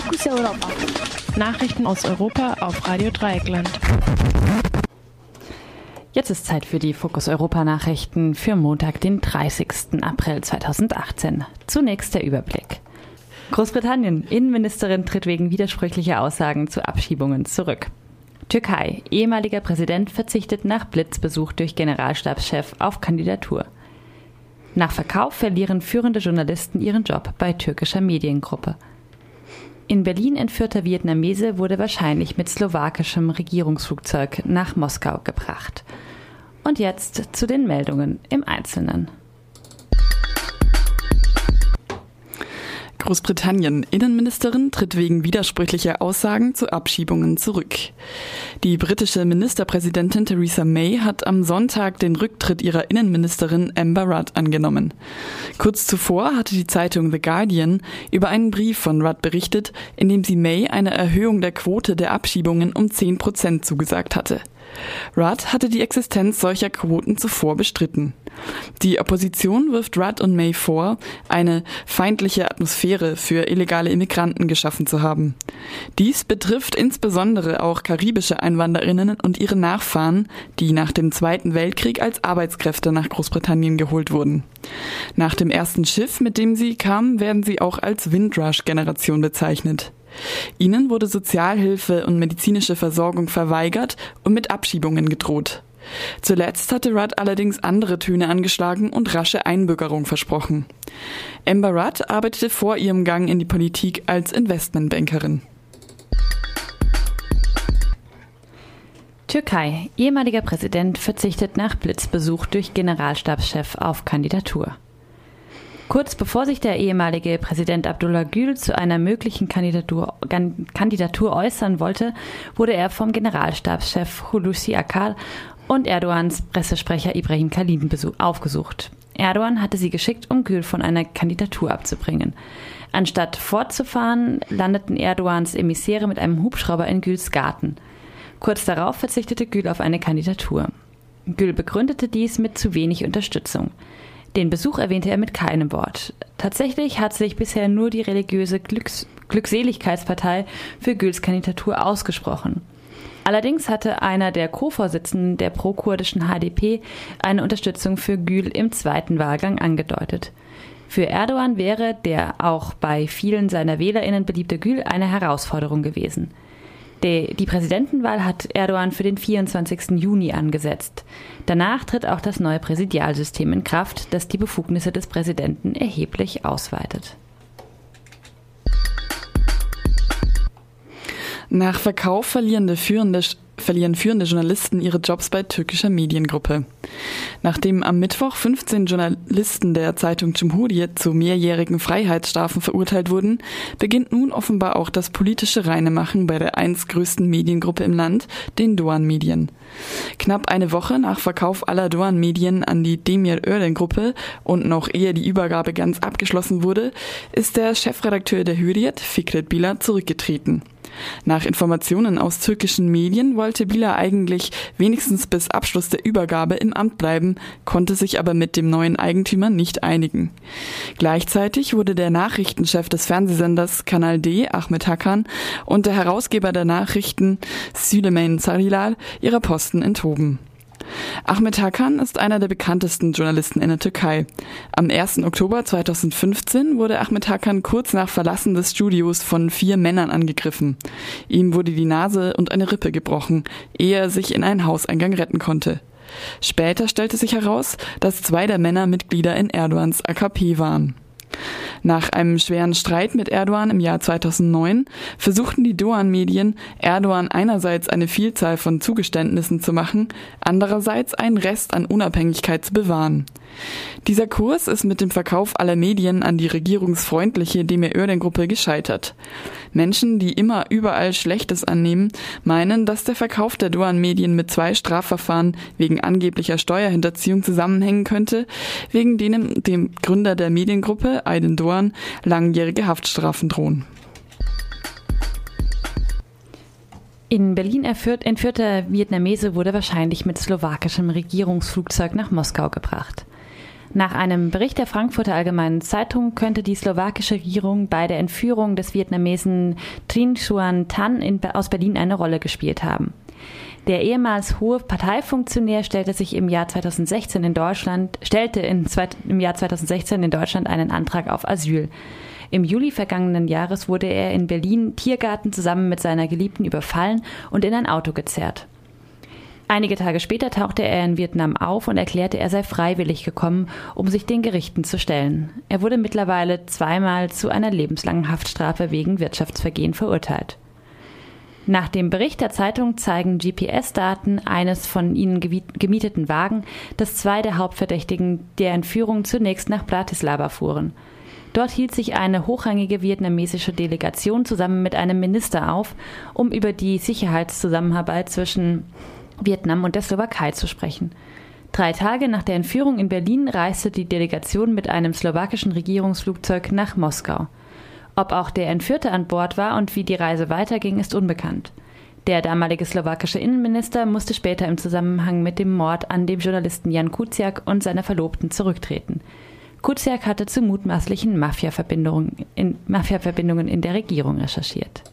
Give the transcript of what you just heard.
Fokus Europa. Nachrichten aus Europa auf Radio Dreieckland. Jetzt ist Zeit für die Fokus Europa Nachrichten für Montag, den 30. April 2018. Zunächst der Überblick. Großbritannien. Innenministerin tritt wegen widersprüchlicher Aussagen zu Abschiebungen zurück. Türkei. Ehemaliger Präsident verzichtet nach Blitzbesuch durch Generalstabschef auf Kandidatur. Nach Verkauf verlieren führende Journalisten ihren Job bei türkischer Mediengruppe. In Berlin entführter Vietnamese wurde wahrscheinlich mit slowakischem Regierungsflugzeug nach Moskau gebracht. Und jetzt zu den Meldungen im Einzelnen. Großbritannien. Innenministerin tritt wegen widersprüchlicher Aussagen zu Abschiebungen zurück. Die britische Ministerpräsidentin Theresa May hat am Sonntag den Rücktritt ihrer Innenministerin Amber Rudd angenommen. Kurz zuvor hatte die Zeitung The Guardian über einen Brief von Rudd berichtet, in dem sie May eine Erhöhung der Quote der Abschiebungen um 10 Prozent zugesagt hatte. Rudd hatte die Existenz solcher Quoten zuvor bestritten. Die Opposition wirft Rudd und May vor, eine feindliche Atmosphäre für illegale Immigranten geschaffen zu haben. Dies betrifft insbesondere auch karibische Einwanderinnen und ihre Nachfahren, die nach dem Zweiten Weltkrieg als Arbeitskräfte nach Großbritannien geholt wurden. Nach dem ersten Schiff, mit dem sie kamen, werden sie auch als Windrush-Generation bezeichnet. Ihnen wurde Sozialhilfe und medizinische Versorgung verweigert und mit Abschiebungen gedroht. Zuletzt hatte Rudd allerdings andere Töne angeschlagen und rasche Einbürgerung versprochen. Amber Rudd arbeitete vor ihrem Gang in die Politik als Investmentbankerin. Türkei. Ehemaliger Präsident verzichtet nach Blitzbesuch durch Generalstabschef auf Kandidatur. Kurz bevor sich der ehemalige Präsident Abdullah Gül zu einer möglichen Kandidatur, Kandidatur äußern wollte, wurde er vom Generalstabschef Hulusi Akar und Erdogans Pressesprecher Ibrahim Khalid aufgesucht. Erdogan hatte sie geschickt, um Gül von einer Kandidatur abzubringen. Anstatt fortzufahren, landeten Erdogans Emissäre mit einem Hubschrauber in Güls Garten. Kurz darauf verzichtete Gül auf eine Kandidatur. Gül begründete dies mit zu wenig Unterstützung. Den Besuch erwähnte er mit keinem Wort. Tatsächlich hat sich bisher nur die religiöse Glücks Glückseligkeitspartei für Güls Kandidatur ausgesprochen. Allerdings hatte einer der Co-Vorsitzenden der pro-kurdischen HDP eine Unterstützung für Gül im zweiten Wahlgang angedeutet. Für Erdogan wäre der auch bei vielen seiner WählerInnen beliebte Gül eine Herausforderung gewesen. Die, die Präsidentenwahl hat Erdogan für den 24. Juni angesetzt. Danach tritt auch das neue Präsidialsystem in Kraft, das die Befugnisse des Präsidenten erheblich ausweitet. Nach Verkauf verlierende führende verlieren führende Journalisten ihre Jobs bei türkischer Mediengruppe. Nachdem am Mittwoch 15 Journalisten der Zeitung Cumhuriyet zu mehrjährigen Freiheitsstrafen verurteilt wurden, beginnt nun offenbar auch das politische Reinemachen bei der einst größten Mediengruppe im Land, den Doğan Medien. Knapp eine Woche nach Verkauf aller Doğan Medien an die Demir Ören Gruppe und noch ehe die Übergabe ganz abgeschlossen wurde, ist der Chefredakteur der Hürriyet, Fikret Bila, zurückgetreten. Nach Informationen aus türkischen Medien wollte Bila eigentlich wenigstens bis Abschluss der Übergabe im Amt bleiben, konnte sich aber mit dem neuen Eigentümer nicht einigen. Gleichzeitig wurde der Nachrichtenchef des Fernsehsenders Kanal D, Ahmed Hakan, und der Herausgeber der Nachrichten, Süleyman Sarilal, ihrer Posten enthoben. Ahmet Hakan ist einer der bekanntesten Journalisten in der Türkei. Am 1. Oktober 2015 wurde Ahmet Hakan kurz nach Verlassen des Studios von vier Männern angegriffen. Ihm wurde die Nase und eine Rippe gebrochen, ehe er sich in einen Hauseingang retten konnte. Später stellte sich heraus, dass zwei der Männer Mitglieder in Erdogans AKP waren. Nach einem schweren Streit mit Erdogan im Jahr 2009 versuchten die Doğan-Medien, Erdogan einerseits eine Vielzahl von Zugeständnissen zu machen, andererseits einen Rest an Unabhängigkeit zu bewahren. Dieser Kurs ist mit dem Verkauf aller Medien an die regierungsfreundliche Demir-Ören-Gruppe gescheitert. Menschen, die immer überall Schlechtes annehmen, meinen, dass der Verkauf der Doğan-Medien mit zwei Strafverfahren wegen angeblicher Steuerhinterziehung zusammenhängen könnte, wegen denen dem Gründer der Mediengruppe, Aydin Doğan, langjährige Haftstrafen drohen. In Berlin entführt, entführter Vietnamese wurde wahrscheinlich mit slowakischem Regierungsflugzeug nach Moskau gebracht. Nach einem Bericht der Frankfurter Allgemeinen Zeitung könnte die slowakische Regierung bei der Entführung des Vietnamesen Trinh Xuan Tan in, aus Berlin eine Rolle gespielt haben. Der ehemals hohe Parteifunktionär stellte sich im Jahr 2016 in Deutschland, stellte in, im Jahr 2016 in Deutschland einen Antrag auf Asyl. Im Juli vergangenen Jahres wurde er in Berlin Tiergarten zusammen mit seiner Geliebten überfallen und in ein Auto gezerrt. Einige Tage später tauchte er in Vietnam auf und erklärte, er sei freiwillig gekommen, um sich den Gerichten zu stellen. Er wurde mittlerweile zweimal zu einer lebenslangen Haftstrafe wegen Wirtschaftsvergehen verurteilt. Nach dem Bericht der Zeitung zeigen GPS-Daten eines von ihnen gemieteten Wagen, dass zwei der Hauptverdächtigen der Entführung zunächst nach Bratislava fuhren. Dort hielt sich eine hochrangige vietnamesische Delegation zusammen mit einem Minister auf, um über die Sicherheitszusammenarbeit zwischen Vietnam und der Slowakei zu sprechen. Drei Tage nach der Entführung in Berlin reiste die Delegation mit einem slowakischen Regierungsflugzeug nach Moskau. Ob auch der Entführte an Bord war und wie die Reise weiterging, ist unbekannt. Der damalige slowakische Innenminister musste später im Zusammenhang mit dem Mord an dem Journalisten Jan Kuciak und seiner Verlobten zurücktreten. Kuciak hatte zu mutmaßlichen Mafia-Verbindungen in, Mafia in der Regierung recherchiert.